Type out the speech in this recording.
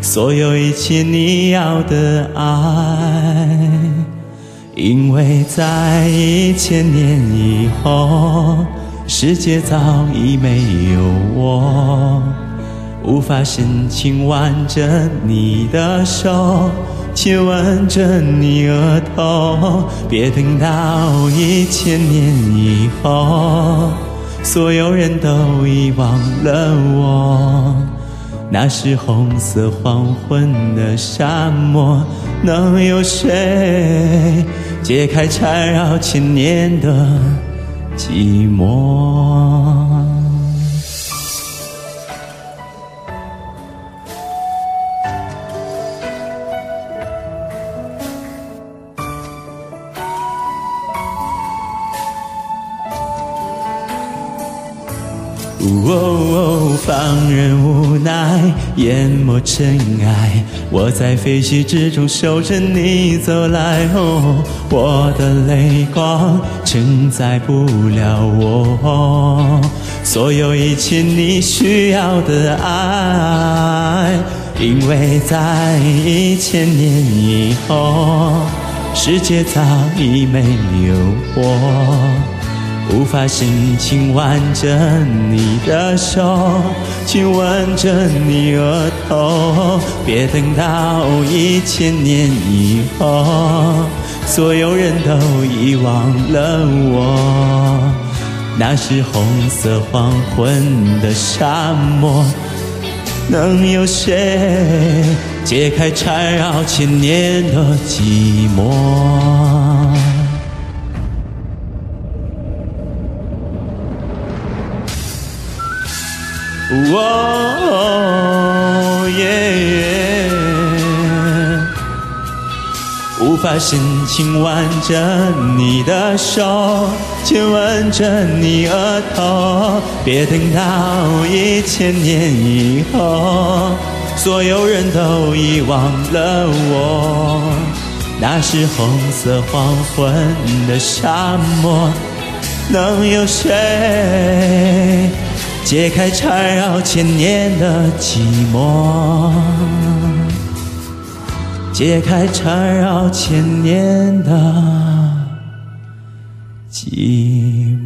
所有一切你要的爱，因为在一千年以后，世界早已没有我，无法深情挽着你的手。亲吻着你额头，别等到一千年以后，所有人都遗忘了我。那是红色黄昏的沙漠，能有谁解开缠绕千年的寂寞？哦，放任无奈淹没尘埃，我在废墟之中守着你走来。哦，我的泪光承载不了我所有一切你需要的爱，因为在一千年以后，世界早已没有我。无法深情挽着你的手，亲吻着你额头，别等到一千年以后，所有人都遗忘了我。那是红色黄昏的沙漠，能有谁解开缠绕千年的寂寞？哦耶！无法深情挽着你的手，亲吻着你额头，别等到一千年以后，所有人都遗忘了我。那是红色黄昏的沙漠，能有谁？解开缠绕千年的寂寞，解开缠绕千年的寂。